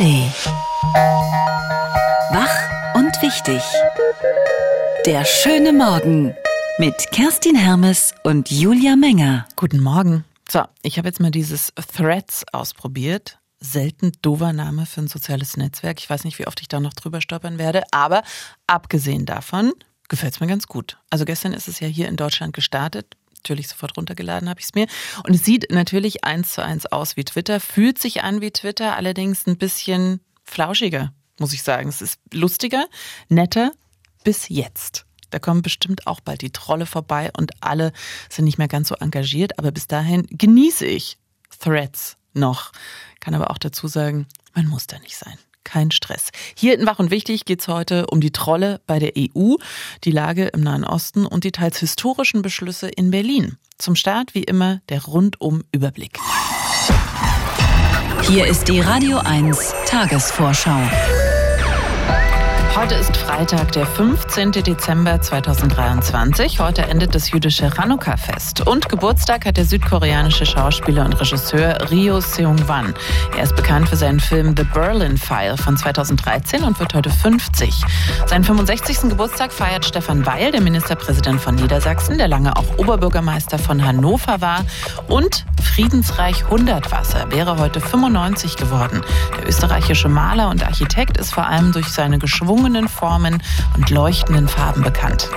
ARD. Wach und wichtig. Der schöne Morgen mit Kerstin Hermes und Julia Menger. Guten Morgen. So, ich habe jetzt mal dieses Threads ausprobiert. Selten dover Name für ein soziales Netzwerk. Ich weiß nicht, wie oft ich da noch drüber stolpern werde, aber abgesehen davon gefällt es mir ganz gut. Also gestern ist es ja hier in Deutschland gestartet natürlich sofort runtergeladen habe ich es mir. Und es sieht natürlich eins zu eins aus wie Twitter, fühlt sich an wie Twitter, allerdings ein bisschen flauschiger, muss ich sagen. Es ist lustiger, netter bis jetzt. Da kommen bestimmt auch bald die Trolle vorbei und alle sind nicht mehr ganz so engagiert, aber bis dahin genieße ich Threads noch. Kann aber auch dazu sagen, man muss da nicht sein kein Stress. Hier in Wach und Wichtig geht es heute um die Trolle bei der EU, die Lage im Nahen Osten und die teils historischen Beschlüsse in Berlin. Zum Start wie immer der Rundum-Überblick. Hier ist die Radio 1 Tagesvorschau. Heute ist Freitag, der 15. Dezember 2023. Heute endet das jüdische Chanukka-Fest. Und Geburtstag hat der südkoreanische Schauspieler und Regisseur Ryo Seung-wan. Er ist bekannt für seinen Film The Berlin File von 2013 und wird heute 50. Seinen 65. Geburtstag feiert Stefan Weil, der Ministerpräsident von Niedersachsen, der lange auch Oberbürgermeister von Hannover war. Und Friedensreich Hundertwasser wäre heute 95 geworden. Der österreichische Maler und Architekt ist vor allem durch seine geschwungene gelungenen Formen und leuchtenden Farben bekannt.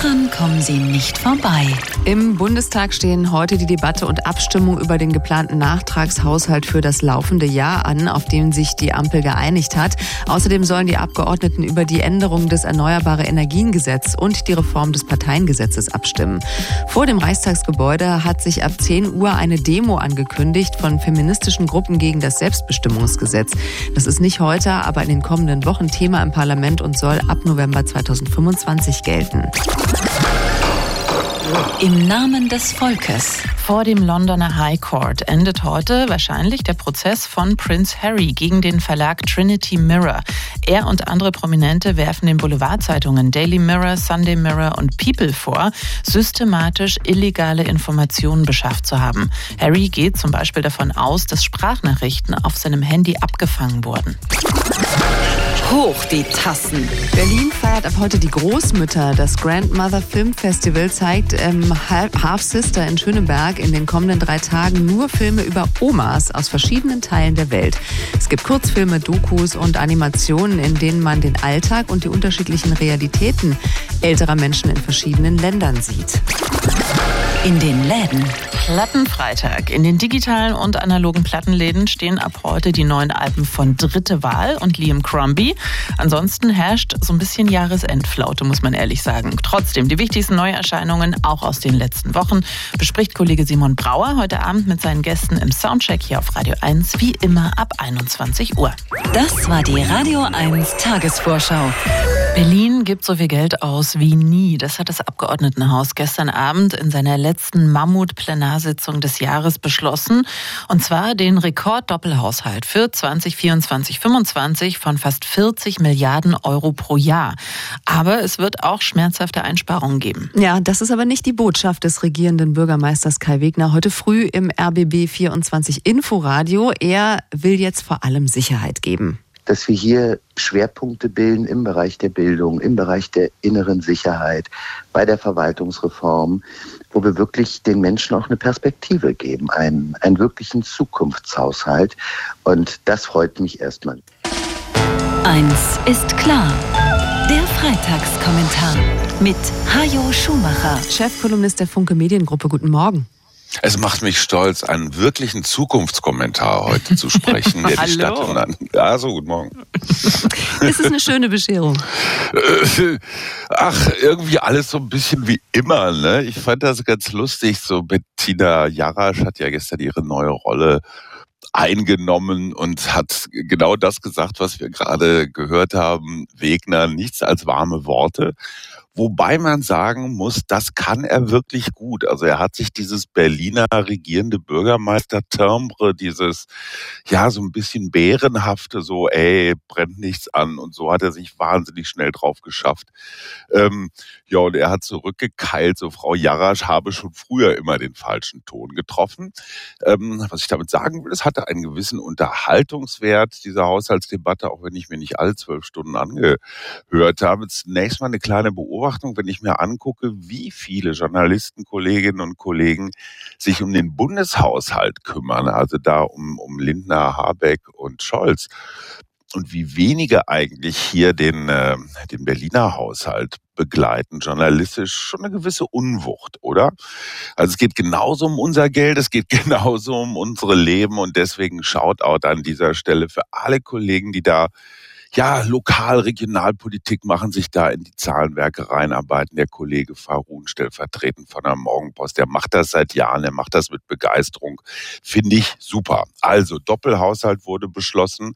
Daran kommen Sie nicht vorbei. Im Bundestag stehen heute die Debatte und Abstimmung über den geplanten Nachtragshaushalt für das laufende Jahr an, auf den sich die Ampel geeinigt hat. Außerdem sollen die Abgeordneten über die Änderung des Erneuerbare Energiengesetz und die Reform des Parteiengesetzes abstimmen. Vor dem Reichstagsgebäude hat sich ab 10 Uhr eine Demo angekündigt von feministischen Gruppen gegen das Selbstbestimmungsgesetz. Das ist nicht heute, aber in den kommenden Wochen Thema im Parlament und soll ab November 2025 gelten. Im Namen des Volkes. Vor dem Londoner High Court endet heute wahrscheinlich der Prozess von Prince Harry gegen den Verlag Trinity Mirror. Er und andere Prominente werfen den Boulevardzeitungen Daily Mirror, Sunday Mirror und People vor, systematisch illegale Informationen beschafft zu haben. Harry geht zum Beispiel davon aus, dass Sprachnachrichten auf seinem Handy abgefangen wurden. Hoch die Tassen. Berlin feiert ab heute die Großmütter. Das Grandmother Film Festival zeigt im Half Sister in Schöneberg in den kommenden drei Tagen nur Filme über Omas aus verschiedenen Teilen der Welt. Es gibt Kurzfilme, Dokus und Animationen, in denen man den Alltag und die unterschiedlichen Realitäten älterer Menschen in verschiedenen Ländern sieht. In den Läden. Plattenfreitag. In den digitalen und analogen Plattenläden stehen ab heute die neuen Alben von Dritte Wahl und Liam Crombie. Ansonsten herrscht so ein bisschen Jahresendflaute, muss man ehrlich sagen. Trotzdem, die wichtigsten Neuerscheinungen auch aus den letzten Wochen bespricht Kollege Simon Brauer heute Abend mit seinen Gästen im Soundcheck hier auf Radio 1, wie immer ab 21 Uhr. Das war die Radio 1 Tagesvorschau. Berlin gibt so viel Geld aus wie nie. Das hat das Abgeordnetenhaus gestern Abend in seiner letzten Mammut-Plenarsitzung des Jahres beschlossen. Und zwar den Rekorddoppelhaushalt für 2024-25 von fast 40 Milliarden Euro pro Jahr. Aber es wird auch schmerzhafte Einsparungen geben. Ja, das ist aber nicht die Botschaft des regierenden Bürgermeisters Kai Wegner heute früh im RBB 24 Inforadio. Er will jetzt vor allem Sicherheit geben dass wir hier Schwerpunkte bilden im Bereich der Bildung, im Bereich der inneren Sicherheit, bei der Verwaltungsreform, wo wir wirklich den Menschen auch eine Perspektive geben, einen, einen wirklichen Zukunftshaushalt. Und das freut mich erstmal. Eins ist klar. Der Freitagskommentar mit Hajo Schumacher, Chefkolumnist der Funke Mediengruppe. Guten Morgen. Es macht mich stolz, einen wirklichen Zukunftskommentar heute zu sprechen, der die Stadt und Ja, so, guten Morgen. Es ist eine schöne Bescherung. Äh, ach, irgendwie alles so ein bisschen wie immer, ne? Ich fand das ganz lustig. So Bettina Jarasch hat ja gestern ihre neue Rolle eingenommen und hat genau das gesagt, was wir gerade gehört haben. Wegner, nichts als warme Worte Wobei man sagen muss, das kann er wirklich gut. Also er hat sich dieses Berliner regierende Bürgermeister-Timbre, dieses, ja, so ein bisschen bärenhafte, so, ey, brennt nichts an und so hat er sich wahnsinnig schnell drauf geschafft. Ähm, ja, und er hat zurückgekeilt, so Frau Jarasch habe schon früher immer den falschen Ton getroffen. Ähm, was ich damit sagen will, es hatte einen gewissen Unterhaltungswert, dieser Haushaltsdebatte, auch wenn ich mir nicht alle zwölf Stunden angehört habe. Zunächst mal eine kleine Beobachtung, wenn ich mir angucke, wie viele Journalisten, Kolleginnen und Kollegen sich um den Bundeshaushalt kümmern, also da um, um Lindner, Habeck und Scholz und wie wenige eigentlich hier den, äh, den Berliner Haushalt begleiten, journalistisch schon eine gewisse Unwucht, oder? Also es geht genauso um unser Geld, es geht genauso um unsere Leben und deswegen Shoutout an dieser Stelle für alle Kollegen, die da ja, lokal, Regionalpolitik machen, sich da in die Zahlenwerke reinarbeiten. Der Kollege Farun, stellvertretend von der Morgenpost, der macht das seit Jahren, er macht das mit Begeisterung. Finde ich super. Also, Doppelhaushalt wurde beschlossen.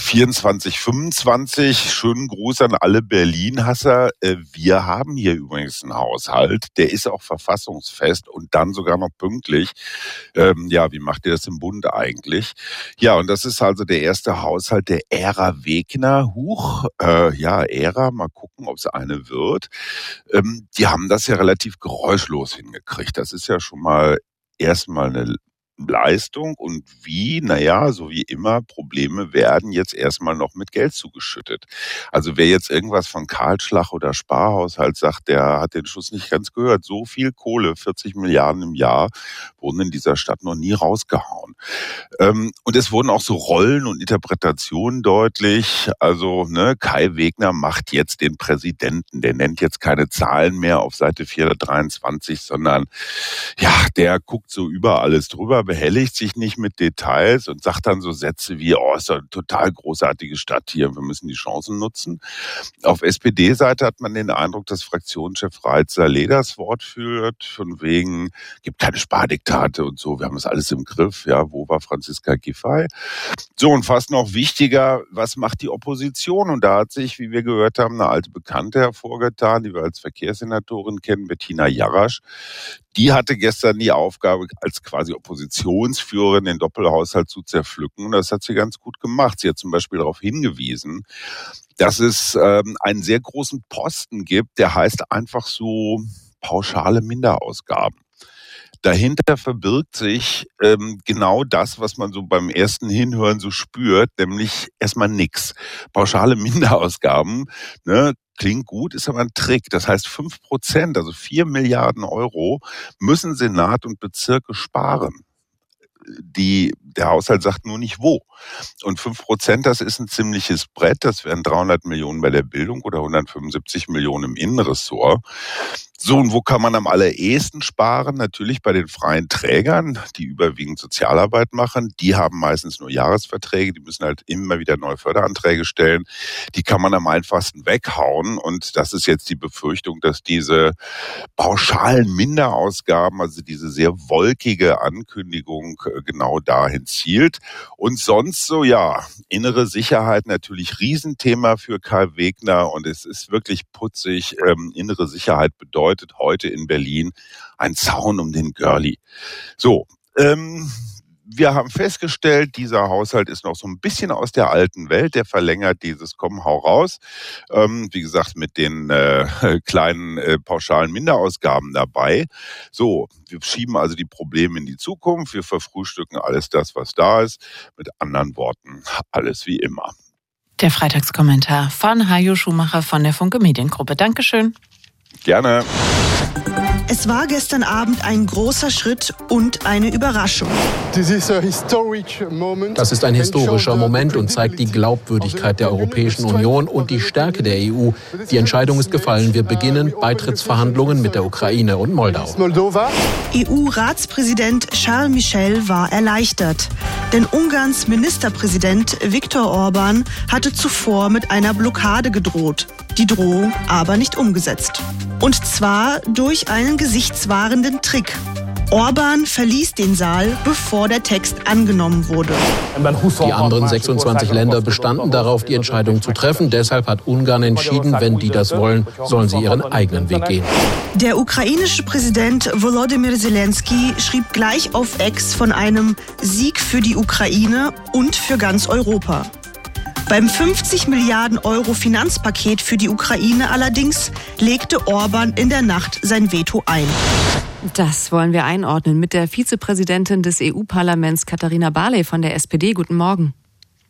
24, 25. Schönen Gruß an alle Berlin-Hasser. Äh, wir haben hier übrigens einen Haushalt, der ist auch verfassungsfest und dann sogar noch pünktlich. Ähm, ja, wie macht ihr das im Bund eigentlich? Ja, und das ist also der erste Haushalt der Ära Wegner. Huch, äh, ja, Ära, mal gucken, ob es eine wird. Ähm, die haben das ja relativ geräuschlos hingekriegt. Das ist ja schon mal erstmal eine Leistung und wie, naja, so wie immer, Probleme werden jetzt erstmal noch mit Geld zugeschüttet. Also wer jetzt irgendwas von Kahlschlag oder Sparhaushalt sagt, der hat den Schuss nicht ganz gehört. So viel Kohle, 40 Milliarden im Jahr, wurden in dieser Stadt noch nie rausgehauen. Ähm, und es wurden auch so Rollen und Interpretationen deutlich. Also ne, Kai Wegner macht jetzt den Präsidenten. Der nennt jetzt keine Zahlen mehr auf Seite 423, sondern ja, der guckt so über alles drüber behelligt sich nicht mit Details und sagt dann so Sätze wie, oh, ist eine total großartige Stadt hier, wir müssen die Chancen nutzen. Auf SPD-Seite hat man den Eindruck, dass Fraktionschef Reitzer Leders Wort führt, von wegen, gibt keine Spardiktate und so, wir haben das alles im Griff, ja, wo war Franziska Giffey? So, und fast noch wichtiger, was macht die Opposition? Und da hat sich, wie wir gehört haben, eine alte Bekannte hervorgetan, die wir als Verkehrssenatorin kennen, Bettina Jarasch, die hatte gestern die Aufgabe, als quasi Oppositionsführerin den Doppelhaushalt zu zerpflücken. Das hat sie ganz gut gemacht. Sie hat zum Beispiel darauf hingewiesen, dass es ähm, einen sehr großen Posten gibt, der heißt einfach so pauschale Minderausgaben. Dahinter verbirgt sich ähm, genau das, was man so beim ersten Hinhören so spürt, nämlich erstmal nix. Pauschale Minderausgaben, ne, klingt gut, ist aber ein Trick. Das heißt, fünf Prozent, also vier Milliarden Euro, müssen Senat und Bezirke sparen. Die, der Haushalt sagt nur nicht wo. Und fünf Prozent, das ist ein ziemliches Brett. Das wären 300 Millionen bei der Bildung oder 175 Millionen im Innenressort. So, und wo kann man am allerersten sparen? Natürlich bei den freien Trägern, die überwiegend Sozialarbeit machen. Die haben meistens nur Jahresverträge, die müssen halt immer wieder neue Förderanträge stellen. Die kann man am einfachsten weghauen. Und das ist jetzt die Befürchtung, dass diese pauschalen Minderausgaben, also diese sehr wolkige Ankündigung, äh, genau dahin zielt. Und sonst so, ja, innere Sicherheit natürlich Riesenthema für Karl Wegner. Und es ist wirklich putzig. Ähm, innere Sicherheit bedeutet, bedeutet heute in Berlin ein Zaun um den Görli. So, ähm, wir haben festgestellt, dieser Haushalt ist noch so ein bisschen aus der alten Welt. Der verlängert dieses Komm, hau raus. Ähm, wie gesagt, mit den äh, kleinen äh, pauschalen Minderausgaben dabei. So, wir schieben also die Probleme in die Zukunft. Wir verfrühstücken alles das, was da ist. Mit anderen Worten, alles wie immer. Der Freitagskommentar von Hajo Schumacher von der Funke Mediengruppe. Dankeschön. Gerne. Es war gestern Abend ein großer Schritt und eine Überraschung. Das ist ein historischer Moment und zeigt die Glaubwürdigkeit der Europäischen Union und die Stärke der EU. Die Entscheidung ist gefallen. Wir beginnen Beitrittsverhandlungen mit der Ukraine und Moldau. EU-Ratspräsident Charles Michel war erleichtert. Denn Ungarns Ministerpräsident Viktor Orban hatte zuvor mit einer Blockade gedroht. Die Drohung aber nicht umgesetzt. Und zwar durch einen gesichtswahrenden Trick. Orban verließ den Saal, bevor der Text angenommen wurde. Die anderen 26 Länder bestanden darauf, die Entscheidung zu treffen. Deshalb hat Ungarn entschieden, wenn die das wollen, sollen sie ihren eigenen Weg gehen. Der ukrainische Präsident Volodymyr Zelensky schrieb gleich auf Ex von einem Sieg für die Ukraine und für ganz Europa. Beim 50 Milliarden Euro Finanzpaket für die Ukraine allerdings legte Orban in der Nacht sein Veto ein. Das wollen wir einordnen mit der Vizepräsidentin des EU-Parlaments Katharina Barley von der SPD. Guten Morgen.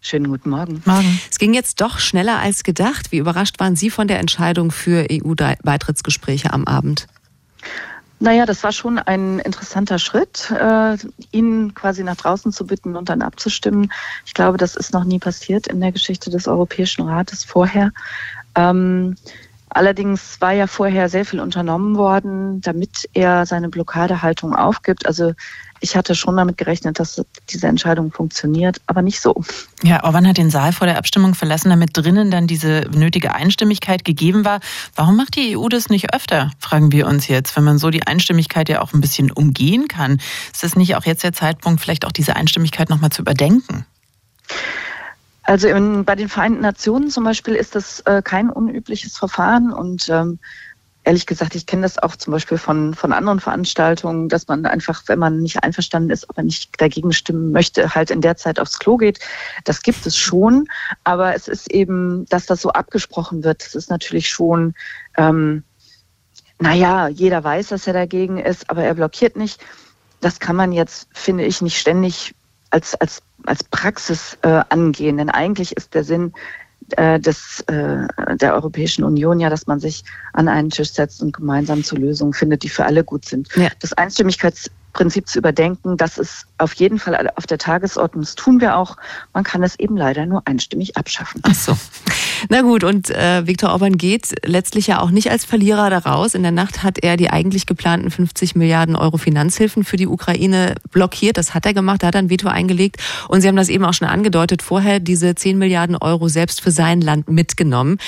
Schönen guten Morgen. Morgen. Es ging jetzt doch schneller als gedacht. Wie überrascht waren Sie von der Entscheidung für EU-Beitrittsgespräche am Abend? Naja, das war schon ein interessanter Schritt, äh, ihn quasi nach draußen zu bitten und dann abzustimmen. Ich glaube, das ist noch nie passiert in der Geschichte des Europäischen Rates vorher. Ähm, allerdings war ja vorher sehr viel unternommen worden, damit er seine Blockadehaltung aufgibt. Also ich hatte schon damit gerechnet, dass diese Entscheidung funktioniert, aber nicht so. Ja, Orban hat den Saal vor der Abstimmung verlassen, damit drinnen dann diese nötige Einstimmigkeit gegeben war. Warum macht die EU das nicht öfter, fragen wir uns jetzt, wenn man so die Einstimmigkeit ja auch ein bisschen umgehen kann? Ist das nicht auch jetzt der Zeitpunkt, vielleicht auch diese Einstimmigkeit nochmal zu überdenken? Also in, bei den Vereinten Nationen zum Beispiel ist das äh, kein unübliches Verfahren und ähm, ehrlich gesagt, ich kenne das auch zum Beispiel von, von anderen Veranstaltungen, dass man einfach, wenn man nicht einverstanden ist, aber nicht dagegen stimmen möchte, halt in der Zeit aufs Klo geht. Das gibt es schon, aber es ist eben, dass das so abgesprochen wird, das ist natürlich schon, ähm, naja, jeder weiß, dass er dagegen ist, aber er blockiert nicht. Das kann man jetzt, finde ich, nicht ständig als, als, als Praxis äh, angehen, denn eigentlich ist der Sinn, äh, des, äh, der Europäischen Union ja, dass man sich an einen Tisch setzt und gemeinsam zu Lösungen findet, die für alle gut sind. Ja. Das Einstimmigkeitsprinzip zu überdenken, das ist auf jeden Fall auf der Tagesordnung. Das tun wir auch. Man kann es eben leider nur einstimmig abschaffen. Ach so. Na gut, und äh, Viktor Orban geht letztlich ja auch nicht als Verlierer daraus. In der Nacht hat er die eigentlich geplanten 50 Milliarden Euro Finanzhilfen für die Ukraine blockiert. Das hat er gemacht, da hat er ein Veto eingelegt. Und Sie haben das eben auch schon angedeutet, vorher diese 10 Milliarden Euro selbst für sein Land mitgenommen,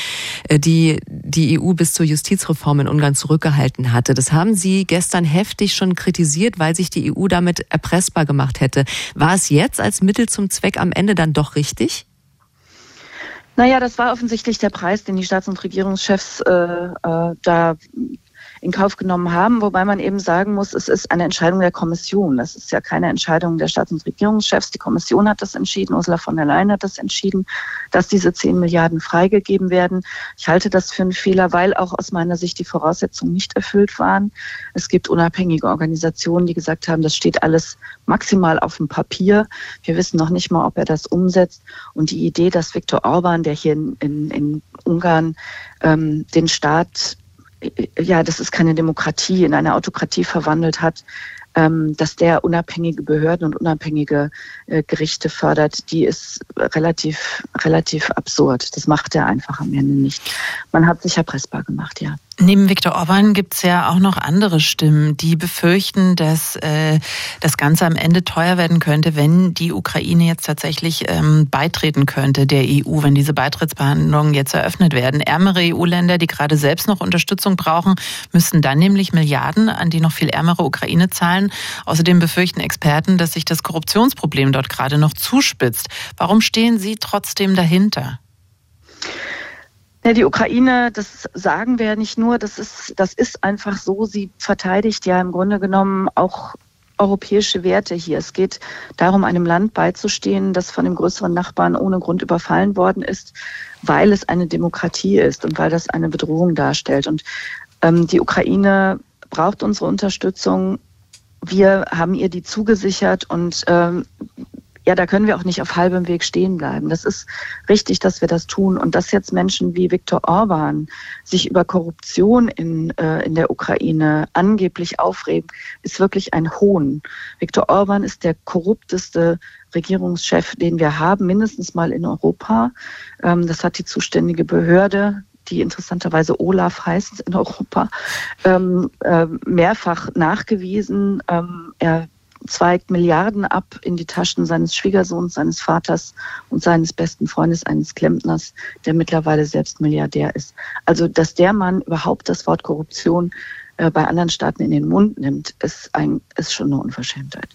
äh, die die EU bis zur Justizreform in Ungarn zurückgehalten hatte. Das haben Sie gestern heftig schon kritisiert, weil sich die EU damit erpressbar gemacht hätte. War es jetzt als Mittel zum Zweck am Ende dann doch richtig? Naja, das war offensichtlich der Preis, den die Staats- und Regierungschefs äh, äh, da in Kauf genommen haben, wobei man eben sagen muss, es ist eine Entscheidung der Kommission. Das ist ja keine Entscheidung der Staats- und Regierungschefs. Die Kommission hat das entschieden, Ursula von der Leyen hat das entschieden, dass diese 10 Milliarden freigegeben werden. Ich halte das für einen Fehler, weil auch aus meiner Sicht die Voraussetzungen nicht erfüllt waren. Es gibt unabhängige Organisationen, die gesagt haben, das steht alles maximal auf dem Papier. Wir wissen noch nicht mal, ob er das umsetzt. Und die Idee, dass Viktor Orban, der hier in, in, in Ungarn ähm, den Staat ja, das ist keine Demokratie, in eine Autokratie verwandelt hat, ähm, dass der unabhängige Behörden und unabhängige äh, Gerichte fördert, die ist relativ, relativ absurd. Das macht er einfach am Ende nicht. Man hat sich erpressbar gemacht, ja. Neben Viktor Orban gibt es ja auch noch andere Stimmen, die befürchten, dass äh, das Ganze am Ende teuer werden könnte, wenn die Ukraine jetzt tatsächlich ähm, beitreten könnte der EU, wenn diese Beitrittsbehandlungen jetzt eröffnet werden. Ärmere EU-Länder, die gerade selbst noch Unterstützung brauchen, müssten dann nämlich Milliarden an die noch viel ärmere Ukraine zahlen. Außerdem befürchten Experten, dass sich das Korruptionsproblem dort gerade noch zuspitzt. Warum stehen Sie trotzdem dahinter? Ja, die Ukraine, das sagen wir nicht nur, das ist, das ist einfach so. Sie verteidigt ja im Grunde genommen auch europäische Werte hier. Es geht darum, einem Land beizustehen, das von dem größeren Nachbarn ohne Grund überfallen worden ist, weil es eine Demokratie ist und weil das eine Bedrohung darstellt. Und ähm, die Ukraine braucht unsere Unterstützung. Wir haben ihr die zugesichert und ähm, ja, da können wir auch nicht auf halbem Weg stehen bleiben. Das ist richtig, dass wir das tun. Und dass jetzt Menschen wie Viktor Orban sich über Korruption in, äh, in der Ukraine angeblich aufregen, ist wirklich ein Hohn. Viktor Orban ist der korrupteste Regierungschef, den wir haben, mindestens mal in Europa. Ähm, das hat die zuständige Behörde, die interessanterweise Olaf heißt in Europa, ähm, äh, mehrfach nachgewiesen. Ähm, er zweigt Milliarden ab in die Taschen seines Schwiegersohns, seines Vaters und seines besten Freundes, eines Klempners, der mittlerweile selbst Milliardär ist. Also, dass der Mann überhaupt das Wort Korruption äh, bei anderen Staaten in den Mund nimmt, ist, ein, ist schon eine Unverschämtheit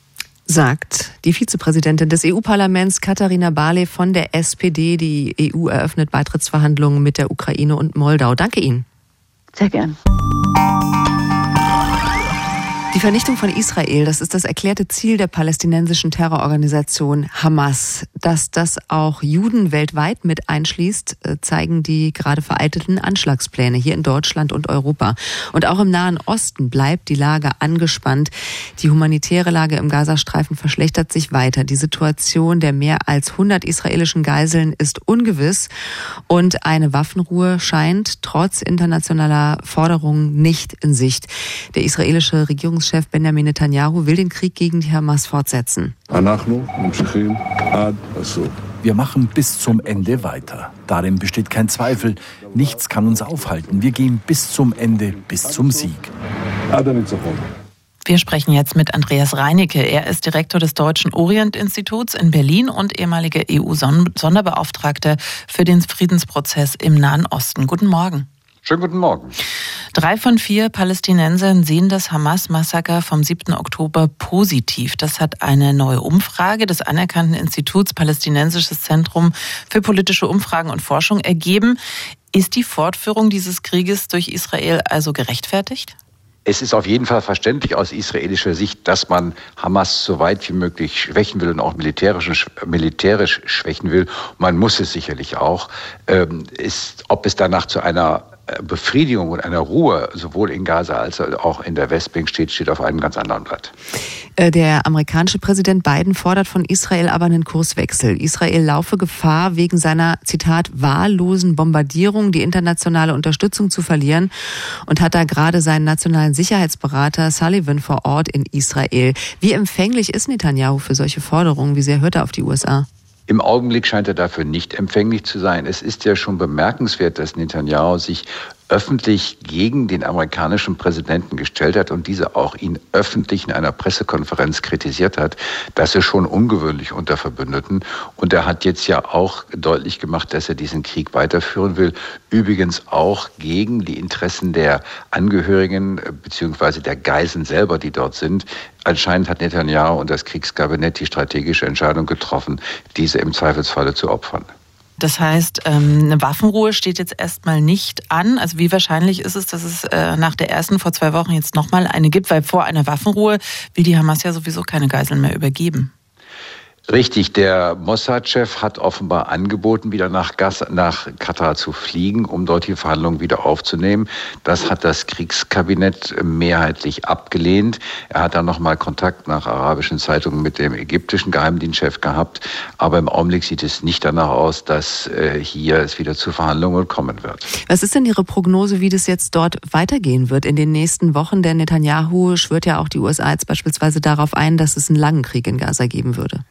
sagt die Vizepräsidentin des EU-Parlaments Katharina Barley von der SPD. Die EU eröffnet Beitrittsverhandlungen mit der Ukraine und Moldau. Danke Ihnen. Sehr gern. Die Vernichtung von Israel, das ist das erklärte Ziel der palästinensischen Terrororganisation Hamas. Dass das auch Juden weltweit mit einschließt, äh, zeigen die gerade vereitelten Anschlagspläne hier in Deutschland und Europa. Und auch im Nahen Osten bleibt die Lage angespannt. Die humanitäre Lage im Gazastreifen verschlechtert sich weiter. Die Situation der mehr als 100 israelischen Geiseln ist ungewiss und eine Waffenruhe scheint trotz internationaler Forderungen nicht in Sicht. Der israelische Regierungs Regierungschef Benjamin Netanyahu will den Krieg gegen die Hamas fortsetzen. Wir machen bis zum Ende weiter. Darin besteht kein Zweifel. Nichts kann uns aufhalten. Wir gehen bis zum Ende, bis zum Sieg. Wir sprechen jetzt mit Andreas Reinecke. Er ist Direktor des Deutschen Orient-Instituts in Berlin und ehemaliger EU-Sonderbeauftragter für den Friedensprozess im Nahen Osten. Guten Morgen. Schönen guten Morgen. Drei von vier Palästinensern sehen das Hamas-Massaker vom 7. Oktober positiv. Das hat eine neue Umfrage des anerkannten Instituts Palästinensisches Zentrum für politische Umfragen und Forschung ergeben. Ist die Fortführung dieses Krieges durch Israel also gerechtfertigt? Es ist auf jeden Fall verständlich aus israelischer Sicht, dass man Hamas so weit wie möglich schwächen will und auch militärisch, militärisch schwächen will. Man muss es sicherlich auch. Ähm, ist, ob es danach zu einer Befriedigung und einer Ruhe sowohl in Gaza als auch in der Westbank steht, steht auf einem ganz anderen Blatt. Äh, der amerikanische Präsident Biden fordert von Israel aber einen Kurswechsel. Israel laufe Gefahr, wegen seiner, Zitat, wahllosen Bombardierung die internationale Unterstützung zu verlieren und hat da gerade seinen nationalen Sicherheitsberater Sullivan vor Ort in Israel. Wie empfänglich ist Netanyahu für solche Forderungen? Wie sehr hört er auf die USA? Im Augenblick scheint er dafür nicht empfänglich zu sein. Es ist ja schon bemerkenswert, dass Netanyahu sich öffentlich gegen den amerikanischen Präsidenten gestellt hat und dieser auch ihn öffentlich in einer Pressekonferenz kritisiert hat, das ist schon ungewöhnlich unter Verbündeten. Und er hat jetzt ja auch deutlich gemacht, dass er diesen Krieg weiterführen will. Übrigens auch gegen die Interessen der Angehörigen äh, beziehungsweise der Geiseln selber, die dort sind. Anscheinend hat Netanyahu und das Kriegskabinett die strategische Entscheidung getroffen, diese im Zweifelsfalle zu opfern. Das heißt, ähm, eine Waffenruhe steht jetzt erstmal nicht an. Also wie wahrscheinlich ist es, dass es äh, nach der ersten vor zwei Wochen jetzt nochmal eine gibt, weil vor einer Waffenruhe will die Hamas ja sowieso keine Geiseln mehr übergeben. Richtig, der Mossad-Chef hat offenbar angeboten, wieder nach, Gas, nach Katar zu fliegen, um dort die Verhandlungen wieder aufzunehmen. Das hat das Kriegskabinett mehrheitlich abgelehnt. Er hat dann nochmal Kontakt nach arabischen Zeitungen mit dem ägyptischen Geheimdienstchef gehabt. Aber im Augenblick sieht es nicht danach aus, dass äh, hier es wieder zu Verhandlungen kommen wird. Was ist denn Ihre Prognose, wie das jetzt dort weitergehen wird in den nächsten Wochen? Denn Netanyahu schwört ja auch die USA jetzt beispielsweise darauf ein, dass es einen langen Krieg in Gaza geben würde.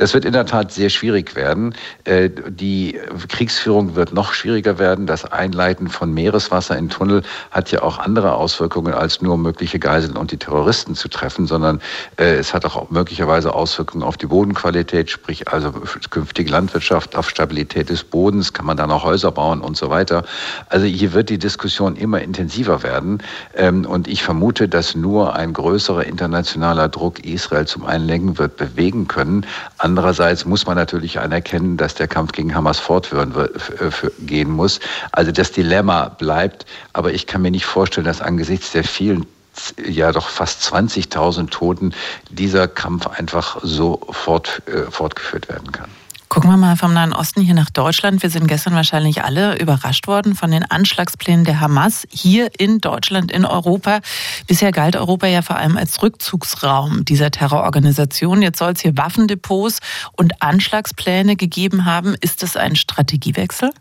Das wird in der Tat sehr schwierig werden. Äh, die Kriegsführung wird noch schwieriger werden. Das Einleiten von Meereswasser in Tunnel hat ja auch andere Auswirkungen, als nur mögliche Geiseln und die Terroristen zu treffen, sondern äh, es hat auch möglicherweise Auswirkungen auf die Bodenqualität, sprich also künftige Landwirtschaft, auf Stabilität des Bodens, kann man dann auch Häuser bauen und so weiter. Also hier wird die Diskussion immer intensiver werden. Ähm, und ich vermute, dass nur ein größerer internationaler Druck Israel zum Einlenken wird bewegen können. Andererseits muss man natürlich anerkennen, dass der Kampf gegen Hamas fortführen gehen muss. Also das Dilemma bleibt, aber ich kann mir nicht vorstellen, dass angesichts der vielen ja doch fast 20.000 Toten dieser Kampf einfach so fort, äh, fortgeführt werden kann. Gucken wir mal vom Nahen Osten hier nach Deutschland. Wir sind gestern wahrscheinlich alle überrascht worden von den Anschlagsplänen der Hamas hier in Deutschland, in Europa. Bisher galt Europa ja vor allem als Rückzugsraum dieser Terrororganisation. Jetzt soll es hier Waffendepots und Anschlagspläne gegeben haben. Ist das ein Strategiewechsel?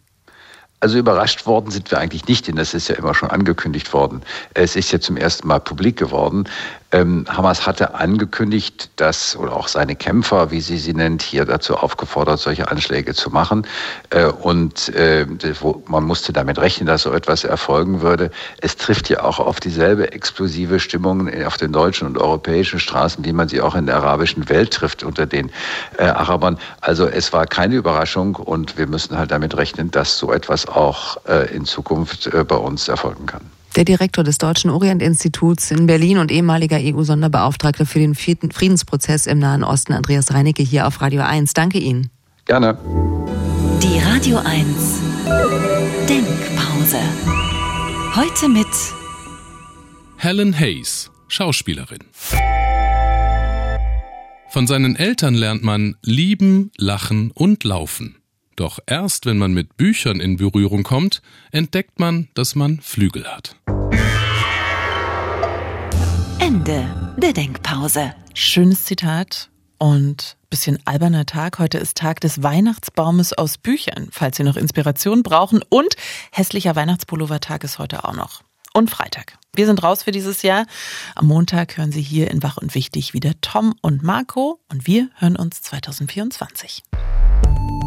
Also überrascht worden sind wir eigentlich nicht, denn das ist ja immer schon angekündigt worden. Es ist ja zum ersten Mal publik geworden. Ähm, Hamas hatte angekündigt, dass, oder auch seine Kämpfer, wie sie sie nennt, hier dazu aufgefordert, solche Anschläge zu machen. Äh, und äh, wo, man musste damit rechnen, dass so etwas erfolgen würde. Es trifft ja auch auf dieselbe explosive Stimmung auf den deutschen und europäischen Straßen, wie man sie auch in der arabischen Welt trifft unter den äh, Arabern. Also es war keine Überraschung und wir müssen halt damit rechnen, dass so etwas auch äh, in Zukunft äh, bei uns erfolgen kann. Der Direktor des Deutschen Orientinstituts in Berlin und ehemaliger EU-Sonderbeauftragter für den Friedensprozess im Nahen Osten, Andreas Reinecke, hier auf Radio 1. Danke Ihnen. Gerne. Die Radio 1 Denkpause. Heute mit Helen Hayes, Schauspielerin. Von seinen Eltern lernt man lieben, lachen und laufen. Doch erst wenn man mit Büchern in Berührung kommt, entdeckt man, dass man Flügel hat. Ende der Denkpause. Schönes Zitat und bisschen alberner Tag. Heute ist Tag des Weihnachtsbaumes aus Büchern, falls Sie noch Inspiration brauchen. Und hässlicher Weihnachtspullover-Tag ist heute auch noch. Und Freitag. Wir sind raus für dieses Jahr. Am Montag hören Sie hier in Wach und Wichtig wieder Tom und Marco. Und wir hören uns 2024.